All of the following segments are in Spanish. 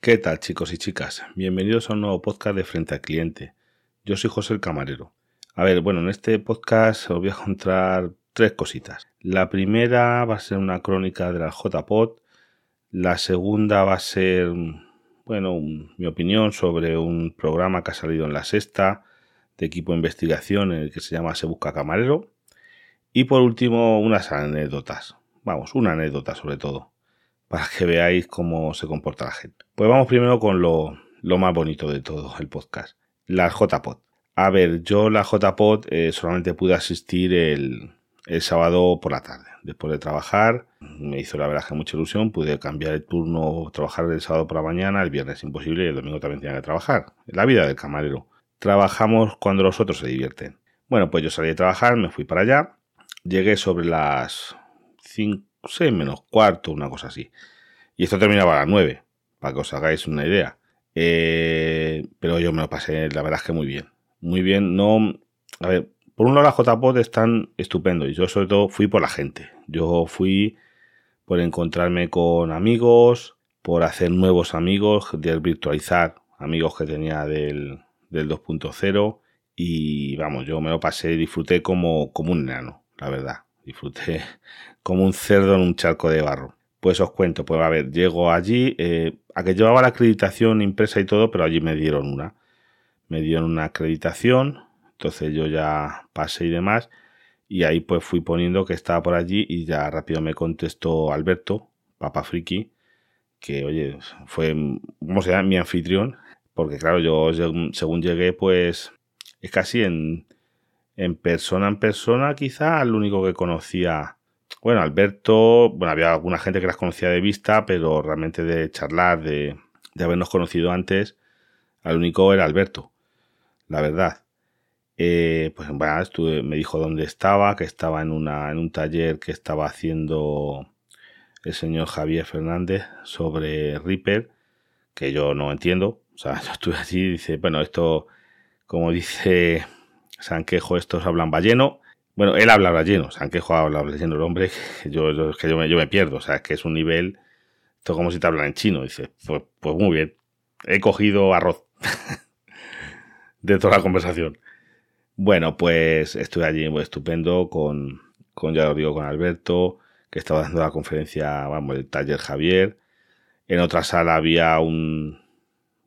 ¿Qué tal chicos y chicas? Bienvenidos a un nuevo podcast de Frente al Cliente. Yo soy José el Camarero. A ver, bueno, en este podcast os voy a encontrar tres cositas. La primera va a ser una crónica de la JPOT. La segunda va a ser, bueno, mi opinión sobre un programa que ha salido en la sexta de equipo de investigación en el que se llama Se Busca Camarero. Y por último, unas anécdotas. Vamos, una anécdota sobre todo, para que veáis cómo se comporta la gente. Pues vamos primero con lo, más bonito de todo el podcast, la JPod. A ver, yo la JPod eh, solamente pude asistir el, el sábado por la tarde, después de trabajar. Me hizo la verdad que mucha ilusión. Pude cambiar el turno, trabajar el sábado por la mañana, el viernes imposible y el domingo también tenía que trabajar. La vida del camarero. Trabajamos cuando los otros se divierten. Bueno, pues yo salí de trabajar, me fui para allá. Llegué sobre las 5, 6 menos cuarto, una cosa así. Y esto terminaba a las 9, para que os hagáis una idea. Eh, pero yo me lo pasé, la verdad es que muy bien. Muy bien, no... A ver, por un lado las JPOD están estupendos y yo sobre todo fui por la gente. Yo fui por encontrarme con amigos, por hacer nuevos amigos, de virtualizar amigos que tenía del, del 2.0 y vamos, yo me lo pasé, disfruté como, como un enano, la verdad. Disfruté como un cerdo en un charco de barro. Pues os cuento, pues a ver, llego allí, eh, a que llevaba la acreditación impresa y todo, pero allí me dieron una. Me dieron una acreditación, entonces yo ya pasé y demás, y ahí pues fui poniendo que estaba por allí y ya rápido me contestó Alberto, Papa Friki, que oye, fue, ¿cómo se llama? Mi anfitrión, porque claro, yo según llegué, pues es casi en, en persona en persona, quizá el único que conocía. Bueno, Alberto, bueno, había alguna gente que las conocía de vista, pero realmente de charlar, de, de habernos conocido antes, al único era Alberto, la verdad. Eh, pues bueno, estuve, me dijo dónde estaba, que estaba en, una, en un taller que estaba haciendo el señor Javier Fernández sobre Reaper, que yo no entiendo, o sea, yo estuve allí y dice, bueno, esto, como dice Sanquejo, estos hablan balleno. Bueno, él habla balleno, Sanquejo habla balleno, el hombre, que yo, que yo, me, yo me pierdo, o sea, es que es un nivel, esto como si te hablan en chino. Dice, pues, pues muy bien, he cogido arroz de toda la conversación. Bueno, pues estuve allí muy estupendo con, con, ya lo digo, con Alberto, que estaba dando la conferencia, vamos, el taller Javier. En otra sala había un,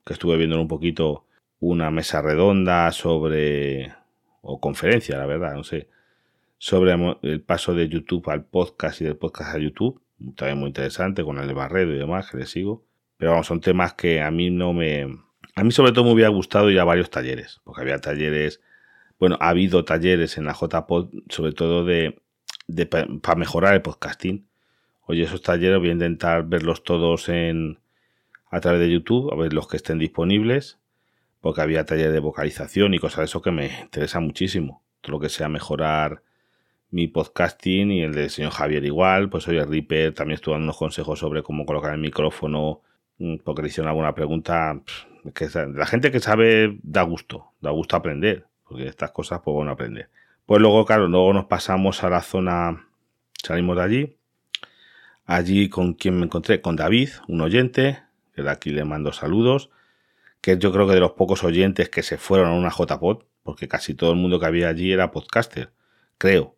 que estuve viendo un poquito una mesa redonda sobre, o conferencia, la verdad, no sé, sobre el paso de YouTube al podcast y del podcast a YouTube. También muy interesante con el de Barredo y demás, que le sigo. Pero vamos, son temas que a mí no me... A mí sobre todo me hubiera gustado ya varios talleres, porque había talleres, bueno, ha habido talleres en la JPod, sobre todo de, de para mejorar el podcasting. Oye, esos talleres voy a intentar verlos todos en, a través de YouTube, a ver los que estén disponibles, porque había taller de vocalización y cosas de eso que me interesa muchísimo. Todo lo que sea mejorar mi podcasting y el del señor Javier igual, pues oye, Reaper también estuvo dando unos consejos sobre cómo colocar el micrófono, mm, porque le hicieron alguna pregunta. Que la gente que sabe da gusto, da gusto aprender, porque estas cosas pues aprender. Pues luego, claro, luego nos pasamos a la zona, salimos de allí. Allí con quien me encontré, con David, un oyente, que de aquí le mando saludos, que yo creo que de los pocos oyentes que se fueron a una JPod, porque casi todo el mundo que había allí era podcaster, creo.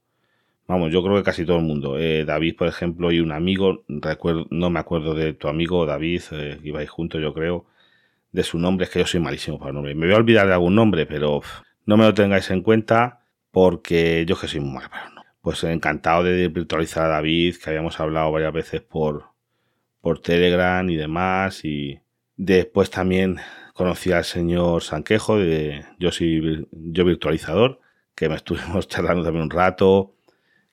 Vamos, yo creo que casi todo el mundo. Eh, David, por ejemplo, y un amigo, no me acuerdo de tu amigo David, eh, ibais juntos, yo creo, de su nombre, es que yo soy malísimo para el nombre. Me voy a olvidar de algún nombre, pero no me lo tengáis en cuenta porque yo que soy muy malo para nombre. Pues encantado de virtualizar a David, que habíamos hablado varias veces por, por Telegram y demás. Y después también conocí al señor Sanquejo de Yo soy yo virtualizador, que me estuvimos charlando también un rato,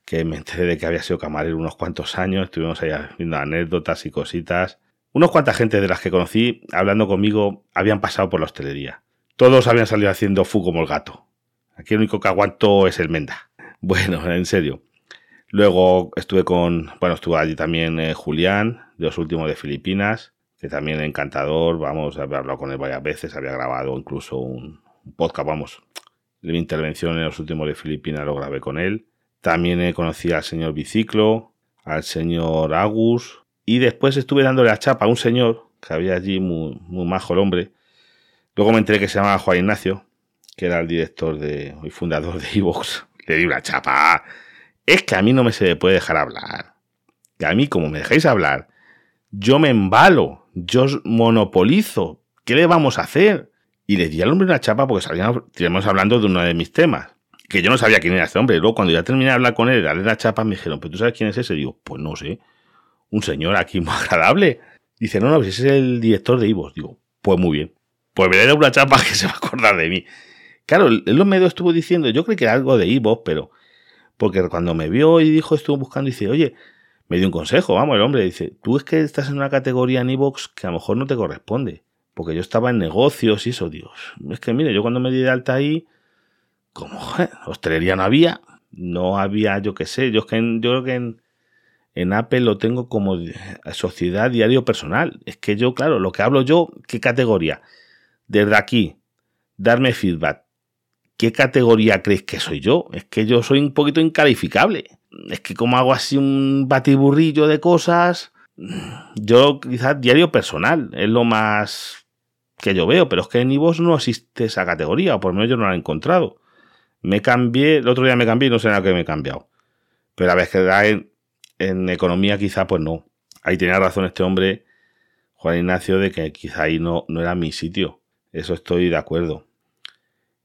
que me enteré de que había sido camarero unos cuantos años, estuvimos ahí viendo anécdotas y cositas. Unos cuanta gente de las que conocí hablando conmigo habían pasado por la hostelería. Todos habían salido haciendo fu como el gato. Aquí el único que aguanto es el Menda. Bueno, en serio. Luego estuve con, bueno, estuvo allí también eh, Julián, de los últimos de Filipinas, también encantador, vamos, había hablado con él varias veces, había grabado incluso un, podcast, vamos, mi intervención en los últimos de Filipinas lo grabé con él. También conocí al señor Biciclo, al señor Agus, y después estuve dándole la chapa a un señor que había allí, muy, muy majo el hombre. Luego me enteré que se llamaba Juan Ignacio, que era el director de, y fundador de Evox. Le di una chapa. Es que a mí no me se puede dejar hablar. Que a mí, como me dejáis hablar, yo me embalo, yo monopolizo. ¿Qué le vamos a hacer? Y le di al hombre una chapa porque salíamos hablando de uno de mis temas. Que yo no sabía quién era este hombre. Luego, cuando ya terminé de hablar con él, darle la chapa, me dijeron, ¿pero tú sabes quién es ese? Y digo, pues no sé. Un señor aquí muy agradable. Dice, no, no, pues ese es el director de Ivos. Digo, pues muy bien. Pues me le una chapa que se va a acordar de mí. Claro, él los medios estuvo diciendo, yo creo que era algo de Ivos, pero. Porque cuando me vio y dijo, estuvo buscando, dice, oye, me dio un consejo, vamos, el hombre dice, tú es que estás en una categoría en Evox que a lo mejor no te corresponde. Porque yo estaba en negocios y eso, Dios. Es que mire, yo cuando me di de alta ahí, como hostelería no había, no había, yo qué sé, yo, es que yo creo que en, en Apple lo tengo como sociedad diario personal. Es que yo, claro, lo que hablo yo, ¿qué categoría? Desde aquí, darme feedback. ¿Qué categoría creéis que soy yo? Es que yo soy un poquito incalificable. Es que como hago así un batiburrillo de cosas, yo quizás diario personal es lo más que yo veo, pero es que en iVoox no existe esa categoría, o por lo menos yo no la he encontrado. Me cambié, el otro día me cambié y no sé nada que me he cambiado. Pero a veces en, en economía quizá pues no. Ahí tenía razón este hombre, Juan Ignacio, de que quizá ahí no, no era mi sitio. Eso estoy de acuerdo.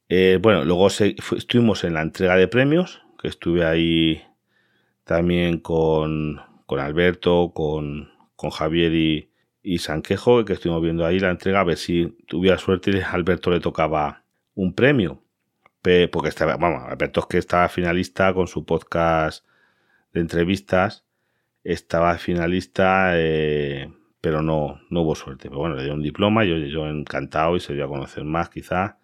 Eh, bueno, luego estuvimos en la entrega de premios, que estuve ahí también con, con Alberto, con, con Javier y, y, Sanquejo, que estuvimos viendo ahí la entrega, a ver si tuviera suerte y a Alberto le tocaba un premio. Porque estaba, vamos, Alberto es que estaba finalista con su podcast de entrevistas, estaba finalista, eh, pero no, no hubo suerte. Pero bueno, le dio un diploma y oye, yo encantado y se dio a conocer más quizás.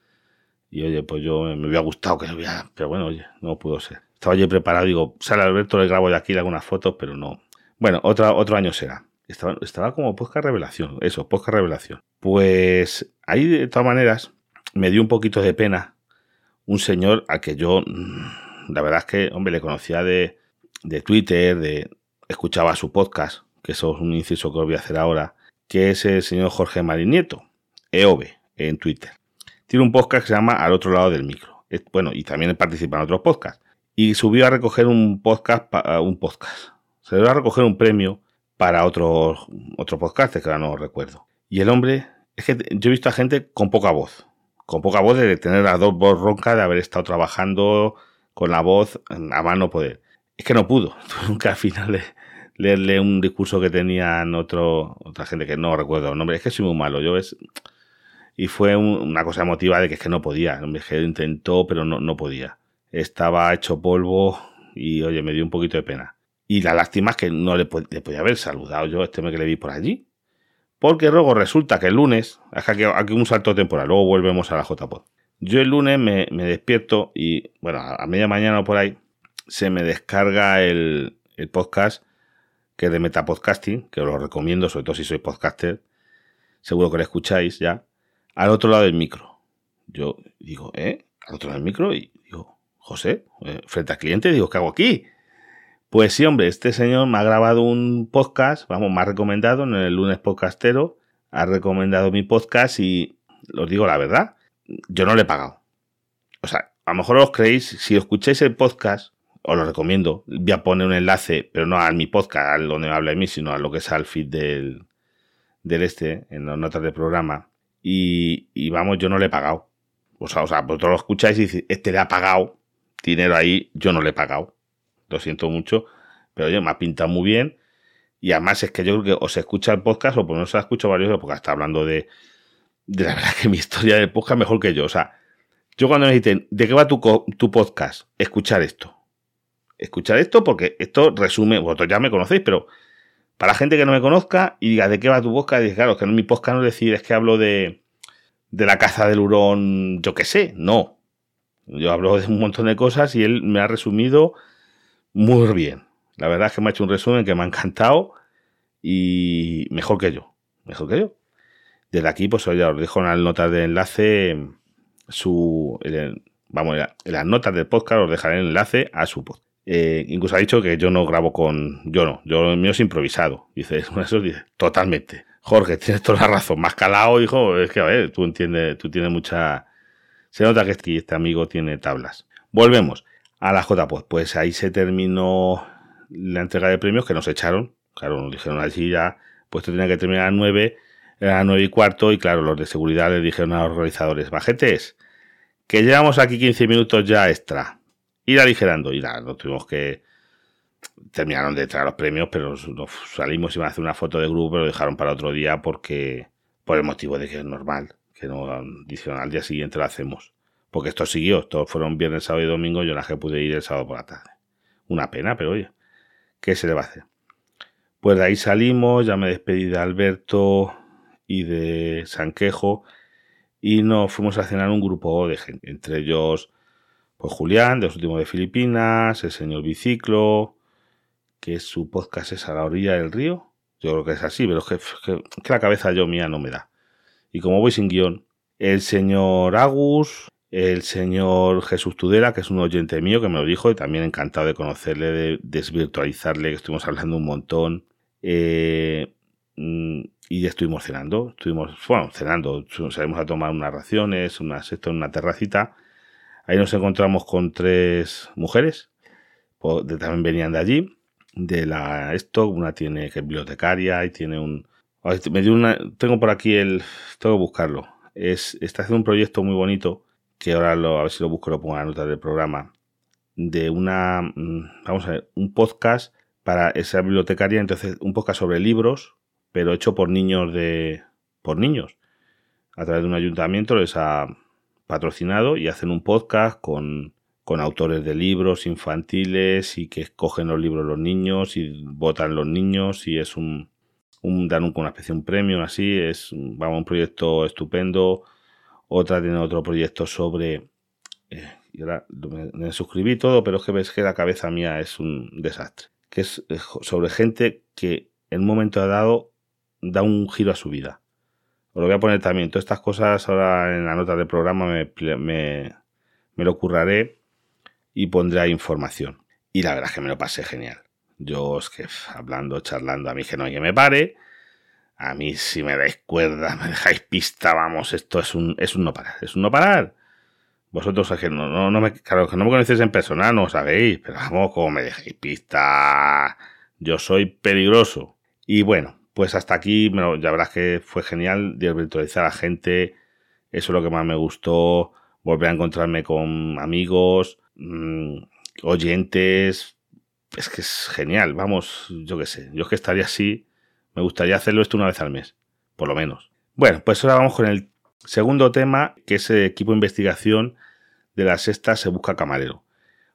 Y oye, pues yo me hubiera gustado que lo hubiera, pero bueno, oye, no pudo ser. Estaba yo preparado, digo, sale Alberto, le grabo de aquí algunas fotos, pero no. Bueno, otra, otro año será. Estaba, estaba como podcast revelación, eso, podcast revelación. Pues ahí de todas maneras me dio un poquito de pena un señor al que yo, mm, la verdad es que, hombre, le conocía de, de Twitter, de escuchaba su podcast, que eso es un inciso que os voy a hacer ahora, que es el señor Jorge Marín Nieto, EOB, en Twitter. Tiene un podcast que se llama Al otro lado del micro. Bueno, y también participa en otros podcasts. Y subió a recoger un podcast, un podcast. Se dio a recoger un premio para otros otro podcast, que ahora no recuerdo. Y el hombre, es que yo he visto a gente con poca voz. Con poca voz de tener las dos voz ronca, de haber estado trabajando con la voz a mano poder es que no pudo. Nunca al final leerle un discurso que tenían otro, otra gente que no recuerdo el nombre. Es que soy muy malo. Yo es, y fue una cosa emotiva de que es que no podía. El que intentó, pero no, no podía. Estaba hecho polvo y, oye, me dio un poquito de pena. Y la lástima es que no le, podía haber saludado yo a este mes que le vi por allí. Porque luego resulta que el lunes, aquí, aquí un salto temporal, luego volvemos a la JPod. Yo el lunes me, me despierto y, bueno, a media mañana o por ahí, se me descarga el, podcast que es de Metapodcasting, que os lo recomiendo, sobre todo si sois podcaster. Seguro que lo escucháis ya. Al otro lado del micro. Yo digo, ¿eh? Al otro lado del micro y José, eh, frente al cliente, digo, ¿qué hago aquí? Pues sí, hombre, este señor me ha grabado un podcast, vamos, me ha recomendado en el lunes podcastero, ha recomendado mi podcast y os digo la verdad, yo no le he pagado. O sea, a lo mejor os creéis, si escucháis el podcast, os lo recomiendo. Voy a poner un enlace, pero no a mi podcast, al donde habla de mí, sino a lo que es al feed del, del este, en las notas del programa. Y, y, vamos, yo no le he pagado. O sea, o sea, vosotros lo escucháis y dices, este le ha pagado dinero ahí, yo no le he pagado. Lo siento mucho, pero oye, me ha pintado muy bien. Y además es que yo creo que os escucha el podcast, o por no se ha escuchado varios, porque está hablando de, de la verdad que mi historia del podcast mejor que yo. O sea, yo cuando me dicen, ¿de qué va tu, tu podcast? Escuchar esto escuchar esto porque esto resume, vosotros ya me conocéis, pero para la gente que no me conozca y diga de qué va tu podcast, dice, claro, que no mi podcast no es decir, es que hablo de, de la caza del hurón, yo qué sé, no. Yo hablo de un montón de cosas y él me ha resumido muy bien. La verdad es que me ha hecho un resumen que me ha encantado y mejor que yo, mejor que yo. Desde aquí, pues ya os dejo en las notas de enlace su, vamos, en las notas del podcast os dejaré el enlace a su podcast. Eh, incluso ha dicho que yo no grabo con. Yo no, yo el mío es improvisado. Dice, eso dice, totalmente. Jorge, tienes toda la razón. Más calado, hijo, es que a ver, tú entiendes, tú tienes mucha. Se nota que este, amigo tiene tablas. Volvemos a la JPod. Pues ahí se terminó la entrega de premios que nos echaron. Claro, nos dijeron allí ya, pues esto tenía que terminar a 9, era a 9 y cuarto, y claro, los de seguridad le dijeron a los organizadores, bajetes, que llevamos aquí 15 minutos ya extra. Ir aligerando. Y nada, nos tuvimos que. Terminaron de traer los premios, pero nos salimos y a hacer una foto de grupo, pero lo dejaron para otro día porque. Por el motivo de que es normal, que no dijeron al día siguiente lo hacemos. Porque esto siguió, todos fueron viernes, sábado y domingo, yo la que pude ir el sábado por la tarde. Una pena, pero oye, ¿qué se le va a hacer? Pues de ahí salimos, ya me despedí de Alberto y de Sanquejo y nos fuimos a cenar un grupo de gente, entre ellos pues Julián, de los últimos de Filipinas, el señor Biciclo, que su podcast es a la orilla del río. Yo creo que es así, pero es que, la cabeza yo mía no me da. Y como voy sin guion, el señor Agus, el señor Jesús Tudela, que es un oyente mío que me lo dijo y también encantado de conocerle, de desvirtualizarle, que estuvimos hablando un montón. Eh, mm, y estuvimos cenando, estuvimos, bueno, cenando, salimos a tomar unas raciones, unas, esto en una terracita Ahí nos encontramos con tres mujeres, también venían de allí, de la esto, una tiene que es bibliotecaria y tiene un... Me dio una, tengo por aquí el... Tengo que buscarlo. Es, está haciendo un proyecto muy bonito, que ahora lo, a ver si lo busco, lo pongo en la nota del programa, de una... Mm, vamos a ver, un podcast para esa bibliotecaria, entonces un podcast sobre libros, pero hecho por niños de... por niños. A través de un ayuntamiento les ha patrocinado y hacen un podcast con, con autores de libros infantiles y que escogen los libros los niños y votan los niños y es un, un dan un, una especie de un premio así, es vamos, un proyecto estupendo. Otra tiene otro proyecto sobre... Eh, y ahora me, suscribí todo, pero es que ves que la cabeza mía es un desastre. Que es eh, sobre gente que en un momento dado da un giro a su vida os lo voy a poner también. Todas estas cosas ahora en la nota del programa me, me, lo curraré y pondré ahí información. Y la verdad es que me lo pasé genial. Yo es que hablando, charlando, a mí que no hay que me pare. A mí si me dais cuerda, me dejáis pista, vamos, esto es un, es un no parar, es un no parar. Vosotros es que no, no, no me, claro, que no me conocéis en persona, no sabéis, pero vamos, como me dejáis pista, yo soy peligroso. Y bueno, pues hasta aquí, ya verás que fue genial virtualizar a gente. Eso es lo que más me gustó. Volver a encontrarme con amigos, mm, oyentes. Es que es genial. Vamos, yo qué sé. Yo es que estaría así. Me gustaría hacerlo esto una vez al mes, por lo menos. Bueno, pues ahora vamos con el segundo tema, que es el equipo de investigación de la sexta Se Busca Camarero.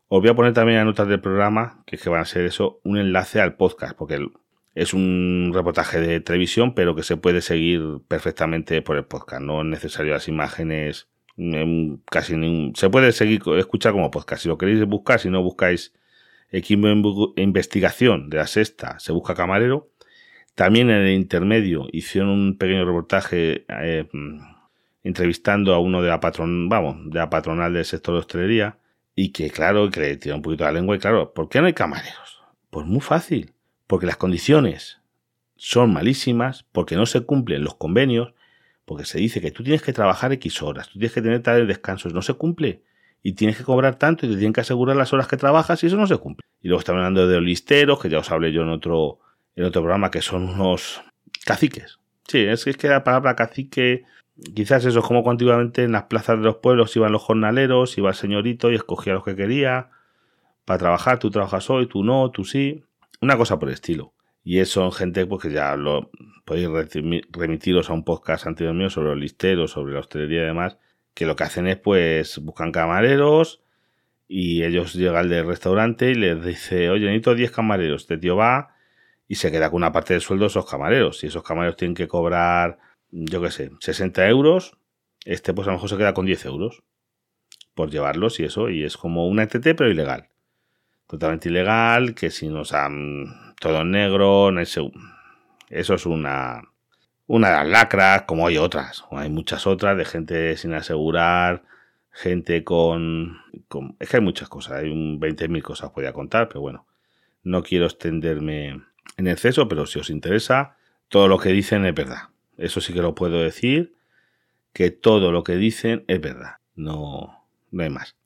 Os voy a poner también en notas del programa, que es que van a ser eso, un enlace al podcast, porque es un reportaje de televisión, pero que se puede seguir perfectamente por el podcast. No es necesario las imágenes, casi ni, se puede seguir escuchar como podcast. Si lo queréis buscar, si no buscáis equipo de investigación de la sexta, se busca camarero. También en el intermedio hicieron un pequeño reportaje eh, entrevistando a uno de la patron, vamos, de la patronal del sector de hostelería y que claro, que le tiró un poquito la lengua y claro, ¿por qué no hay camareros? Pues muy fácil porque las condiciones son malísimas, porque no se cumplen los convenios, porque se dice que tú tienes que trabajar X horas, tú tienes que tener tales descansos, no se cumple. Y tienes que cobrar tanto y te tienen que asegurar las horas que trabajas y eso no se cumple. Y luego estamos hablando de listeros, que ya os hablé yo en otro, en otro programa, que son unos caciques. Sí, es, que la palabra cacique, quizás eso es como antiguamente en las plazas de los pueblos iban los jornaleros, iba el señorito y escogía lo que quería para trabajar, tú trabajas hoy, tú no, tú sí. Una cosa por el estilo. Y son gente pues, que ya podéis remitiros a un podcast anterior mío sobre los listeros, sobre la hostelería y demás, que lo que hacen es pues buscan camareros y ellos llegan del restaurante y les dice, oye, necesito 10 camareros. Este tío va y se queda con una parte del sueldo de esos camareros. Y esos camareros tienen que cobrar, yo qué sé, 60 euros. Este pues a lo mejor se queda con 10 euros por llevarlos y eso. Y es como una ETT pero ilegal totalmente ilegal, que si nos han todo negro, eso es una, una de las lacras, como hay otras, hay muchas otras de gente sin asegurar, gente con, Es que hay muchas cosas, hay un 20.000 cosas podía contar, pero bueno, no quiero extenderme en exceso, pero si os interesa, todo lo que dicen es verdad. Eso sí que lo puedo decir, que todo lo que dicen es verdad, no, no hay más.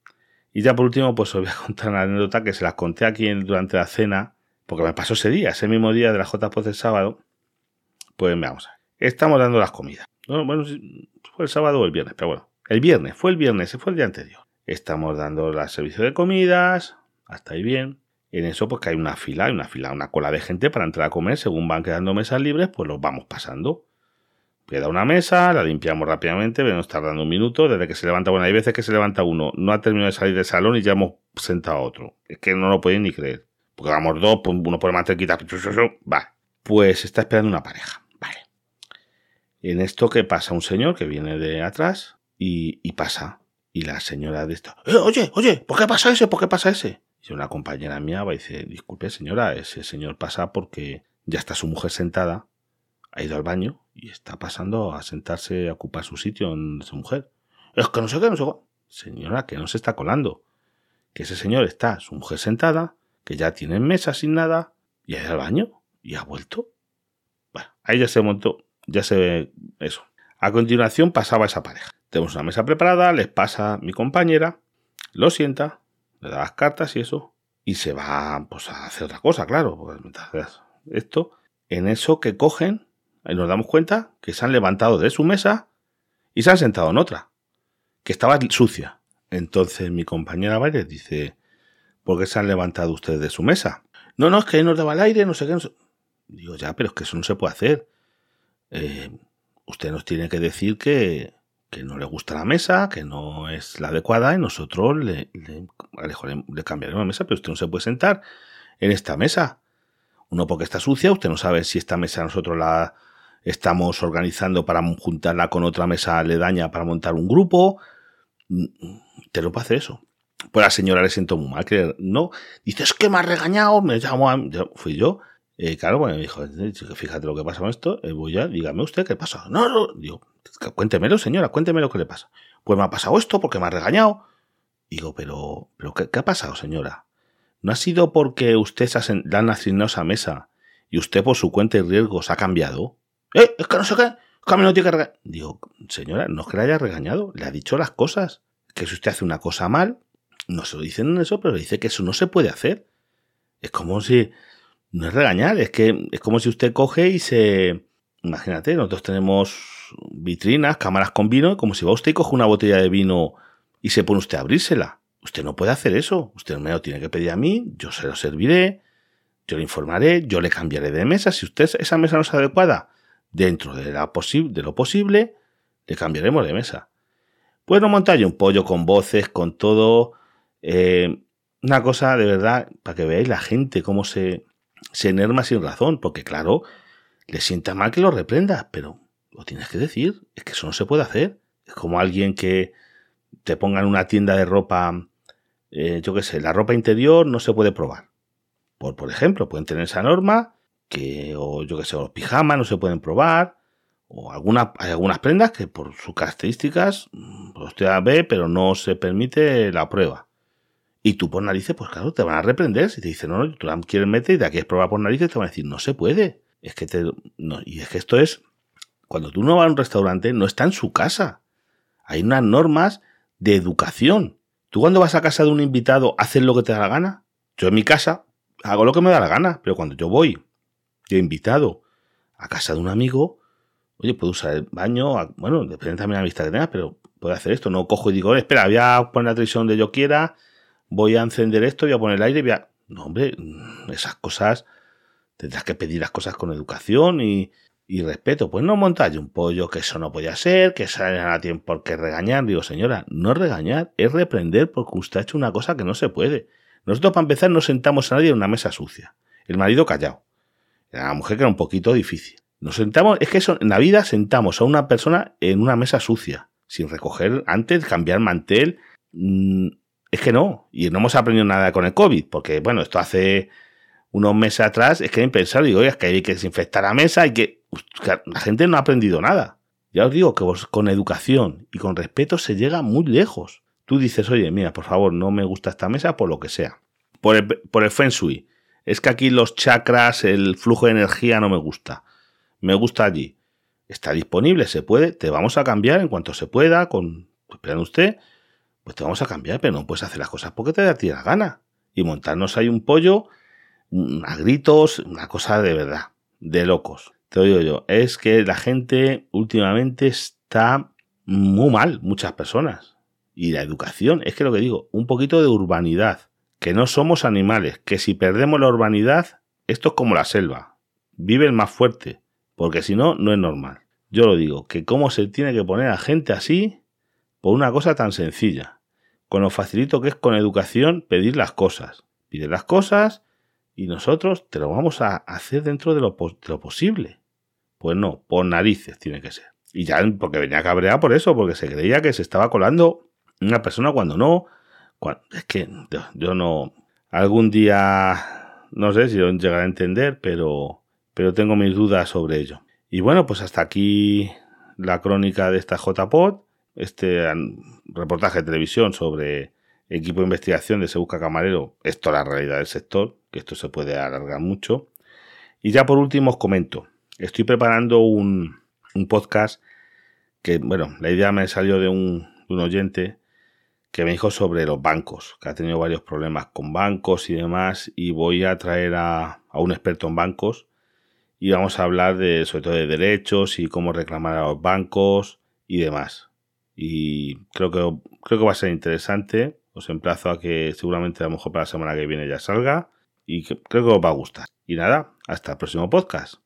Y ya por último, pues os voy a contar una anécdota que se las conté aquí durante la cena, porque me pasó ese día, ese mismo día de la JPOZ del sábado. Pues vamos a. Estamos dando las comidas. Bueno, fue el sábado o el viernes, pero bueno. El viernes, fue el viernes, fue el día anterior. Estamos dando el servicio de comidas, hasta ahí bien. En eso, pues que hay una fila, hay una fila, una cola de gente para entrar a comer. Según van quedando mesas libres, pues los vamos pasando. Queda una mesa, la limpiamos rápidamente, nos tardando un minuto, desde que se levanta, bueno, hay veces que se levanta uno, no ha terminado de salir del salón y ya hemos sentado a otro. Es que no lo podéis ni creer. Porque vamos dos, uno por mantequita, va. Pues está esperando una pareja. En esto, ¿qué pasa? Un señor que viene de atrás y, pasa. Y la señora de esto, eh, oye, oye, ¿por qué pasa ese? ¿Por qué pasa ese? Y una compañera mía va y dice, disculpe señora, ese señor pasa porque ya está su mujer sentada, ha ido al baño y está pasando a sentarse a ocupar su sitio en su mujer. Es que no sé qué, no sé qué. Señora, que no se está colando. Que ese señor está, su mujer sentada, que ya tiene mesa sin nada, y ha ido al baño y ha vuelto. Bueno, ahí ya se montó, ya se ve eso. A continuación pasaba esa pareja. Tenemos una mesa preparada, les pasa mi compañera, lo sienta, le da las cartas y eso, y se va pues, a hacer otra cosa, claro. Pues, esto, en eso que cogen, y nos damos cuenta que se han levantado de su mesa y se han sentado en otra, que estaba sucia. Entonces mi compañera va dice, ¿por qué se han levantado ustedes de su mesa? No, no, es que nos daba el aire, no sé qué. Digo, ya, pero es que eso no se puede hacer. Eh, usted nos tiene que decir que, que, no le gusta la mesa, que no es la adecuada y nosotros le, le, le cambiaremos la mesa, pero usted no se puede sentar en esta mesa. Uno porque está sucia, usted no sabe si esta mesa nosotros la, estamos organizando para juntarla con otra mesa aledaña para montar un grupo. Te lo hacer eso. Pues la señora le siento muy mal, no. Dice, es que me ha regañado, me llamó a... Fui yo. Eh, claro, bueno, me dijo, fíjate lo que pasa con esto, eh, voy a, dígame usted qué pasa. No, no, digo, cuéntemelo, señora, cuénteme lo que le pasa. Pues me ha pasado esto porque me ha regañado. Digo, pero, pero ¿qué, ha pasado, señora? ¿No ha sido porque usted se ha, asignado esa mesa y usted por su cuenta y riesgos ha cambiado? ¡Eh! Es que no sé qué. Que no tiene que regañar. Digo, señora, no es que le haya regañado, le ha dicho las cosas. Que si usted hace una cosa mal, no se lo dicen en eso, pero le dice que eso no se puede hacer. Es como si. No es regañar, es que es como si usted coge y se. Imagínate, nosotros tenemos vitrinas, cámaras con vino, como si va usted y coge una botella de vino y se pone usted a abrírsela. Usted no puede hacer eso. Usted me lo tiene que pedir a mí, yo se lo serviré, yo le informaré, yo le cambiaré de mesa. Si usted esa mesa no es adecuada, dentro de, de lo posible, le cambiaremos de mesa. Pues no un pollo con voces, con todo. Eh, una cosa de verdad, para que veáis la gente cómo se, se enerma sin razón, porque claro, le sienta mal que lo reprendas, pero lo tienes que decir, es que eso no se puede hacer. Es como alguien que te ponga en una tienda de ropa, eh, yo qué sé, la ropa interior no se puede probar. Por, por ejemplo, pueden tener esa norma que, o yo que sé, los pijamas no se pueden probar, o alguna, hay algunas prendas que por sus características usted ve, pero no se permite la prueba. Y tú por narices, pues claro, te van a reprender. Si te dicen, no, no, tú la quieres meter y te quieres probar por narices, te van a decir, no se puede. Es que te, y es que esto es, cuando tú no vas a un restaurante, no está en su casa. Hay unas normas de educación. Tú cuando vas a casa de un invitado, haces lo que te da la gana. Yo en mi casa hago lo que me da la gana, pero cuando yo voy he invitado a casa de un amigo, oye, puedo usar el baño, bueno, depende también de la vista que tengas, pero puedo hacer esto, no cojo y digo, espera, voy a poner la televisión donde yo quiera, voy a encender esto, voy a poner el aire, voy a... No, hombre, esas cosas, tendrás que pedir las cosas con educación y, respeto. Pues no montalle un pollo, que eso no podía ser, que salen a tiempo porque regañar. Digo, señora, no regañar, es reprender porque usted ha hecho una cosa que no se puede. Nosotros, para empezar, no sentamos a nadie en una mesa sucia. El marido callado. La mujer que era un poquito difícil. Nos sentamos, es que eso, en la vida sentamos a una persona en una mesa sucia, sin recoger antes, cambiar mantel. Mm, es que no. Y no hemos aprendido nada con el COVID, porque bueno, esto hace unos meses atrás, es que hay pensado, digo, oye, es que hay que desinfectar la mesa y que, la gente no ha aprendido nada. Ya os digo que con educación y con respeto se llega muy lejos. Tú dices, oye, mira, por favor, no me gusta esta mesa por lo que sea. Por el, por el Feng Shui. Es que aquí los chakras, el flujo de energía no me gusta. Me gusta allí. Está disponible, se puede. Te vamos a cambiar en cuanto se pueda, con esperando usted. Pues te vamos a cambiar, pero no puedes hacer las cosas porque te da ti la gana. Y montarnos ahí un pollo a gritos, una cosa de verdad, de locos. Te lo digo yo, es que la gente últimamente está muy mal, muchas personas. Y la educación, es que lo que digo, un poquito de urbanidad, que no somos animales, que si perdemos la urbanidad, esto es como la selva, vive el más fuerte, porque si no, no es normal. Yo lo digo, que cómo se tiene que poner a gente así por una cosa tan sencilla, con lo facilito que es con educación pedir las cosas. Pide las cosas y nosotros te lo vamos a hacer dentro de lo, posible. Pues no, por narices tiene que ser. Y ya porque venía cabreado por eso, porque se creía que se estaba colando una persona cuando no. es que yo, no. Algún día no sé si lo llegaré a entender, pero, pero tengo mis dudas sobre ello. Y bueno, pues hasta aquí la crónica de esta JPod, este reportaje de televisión sobre equipo de investigación de Se Busca Camarero, esto es la realidad del sector, que esto se puede alargar mucho. Y ya por último os comento, estoy preparando un, podcast que, bueno, la idea me salió de un, oyente que me dijo sobre los bancos, que ha tenido varios problemas con bancos y demás, y voy a traer a, a, un experto en bancos y vamos a hablar de, sobre todo de derechos y cómo reclamar a los bancos y demás. Y creo que, creo que va a ser interesante. Os emplazo a que seguramente a lo mejor para la semana que viene ya salga y creo que os va a gustar. Y nada, hasta el próximo podcast.